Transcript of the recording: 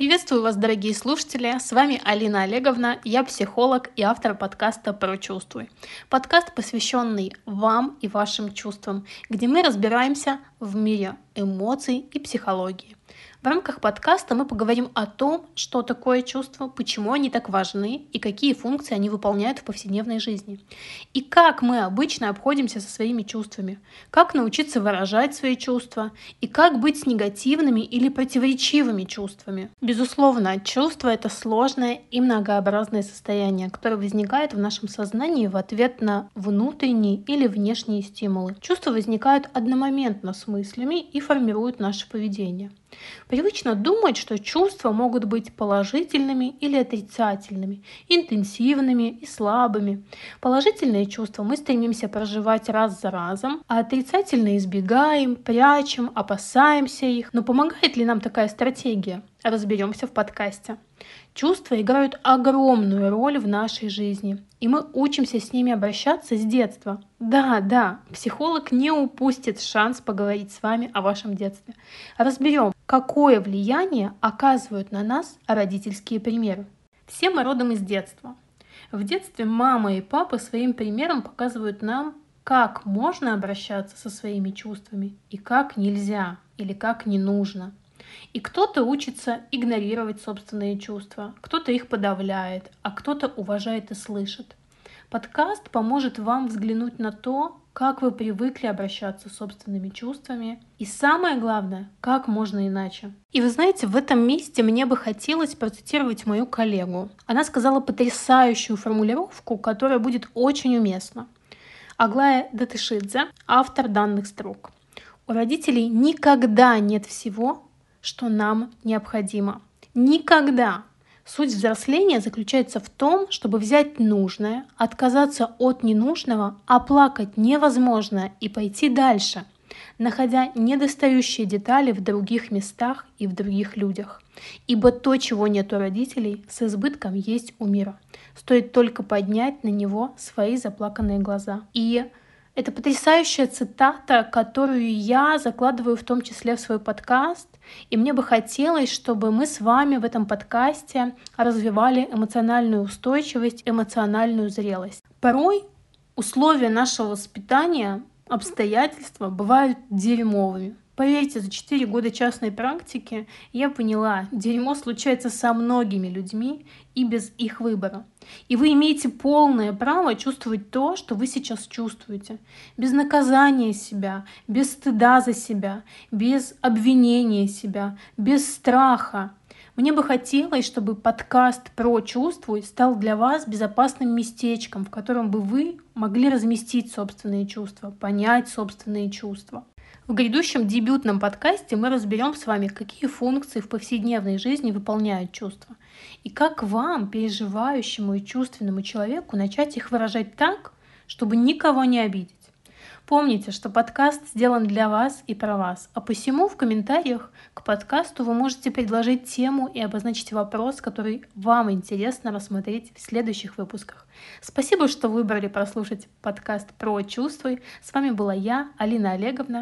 Приветствую вас, дорогие слушатели! С вами Алина Олеговна, я психолог и автор подкаста «Прочувствуй». Подкаст, посвященный вам и вашим чувствам, где мы разбираемся в мире эмоций и психологии. В рамках подкаста мы поговорим о том, что такое чувство, почему они так важны и какие функции они выполняют в повседневной жизни. И как мы обычно обходимся со своими чувствами, как научиться выражать свои чувства и как быть с негативными или противоречивыми чувствами. Безусловно, чувство — это сложное и многообразное состояние, которое возникает в нашем сознании в ответ на внутренние или внешние стимулы. Чувства возникают одномоментно с мыслями и формируют наше поведение. Привычно думать, что чувства могут быть положительными или отрицательными, интенсивными и слабыми. Положительные чувства мы стремимся проживать раз за разом, а отрицательные избегаем, прячем, опасаемся их. Но помогает ли нам такая стратегия? Разберемся в подкасте. Чувства играют огромную роль в нашей жизни, и мы учимся с ними обращаться с детства. Да, да, психолог не упустит шанс поговорить с вами о вашем детстве. Разберем, какое влияние оказывают на нас родительские примеры. Все мы родом из детства. В детстве мама и папа своим примером показывают нам, как можно обращаться со своими чувствами и как нельзя или как не нужно. И кто-то учится игнорировать собственные чувства, кто-то их подавляет, а кто-то уважает и слышит. Подкаст поможет вам взглянуть на то, как вы привыкли обращаться с собственными чувствами и самое главное, как можно иначе. И вы знаете, в этом месте мне бы хотелось процитировать мою коллегу. Она сказала потрясающую формулировку, которая будет очень уместна. Аглая Датышидзе, автор данных строк. У родителей никогда нет всего, что нам необходимо. Никогда. Суть взросления заключается в том, чтобы взять нужное, отказаться от ненужного, оплакать невозможное и пойти дальше, находя недостающие детали в других местах и в других людях. Ибо то, чего нет у родителей, с избытком есть у мира. Стоит только поднять на него свои заплаканные глаза. И это потрясающая цитата, которую я закладываю в том числе в свой подкаст. И мне бы хотелось, чтобы мы с вами в этом подкасте развивали эмоциональную устойчивость, эмоциональную зрелость. Порой условия нашего воспитания, обстоятельства бывают дерьмовыми. Поверьте, за 4 года частной практики я поняла, дерьмо случается со многими людьми и без их выбора. И вы имеете полное право чувствовать то, что вы сейчас чувствуете. Без наказания себя, без стыда за себя, без обвинения себя, без страха. Мне бы хотелось, чтобы подкаст про «Чувствуй» стал для вас безопасным местечком, в котором бы вы могли разместить собственные чувства, понять собственные чувства. В грядущем дебютном подкасте мы разберем с вами, какие функции в повседневной жизни выполняют чувства, и как вам, переживающему и чувственному человеку, начать их выражать так, чтобы никого не обидеть. Помните, что подкаст сделан для вас и про вас, а посему в комментариях к подкасту вы можете предложить тему и обозначить вопрос, который вам интересно рассмотреть в следующих выпусках. Спасибо, что выбрали прослушать подкаст про «Чувствуй». С вами была я, Алина Олеговна.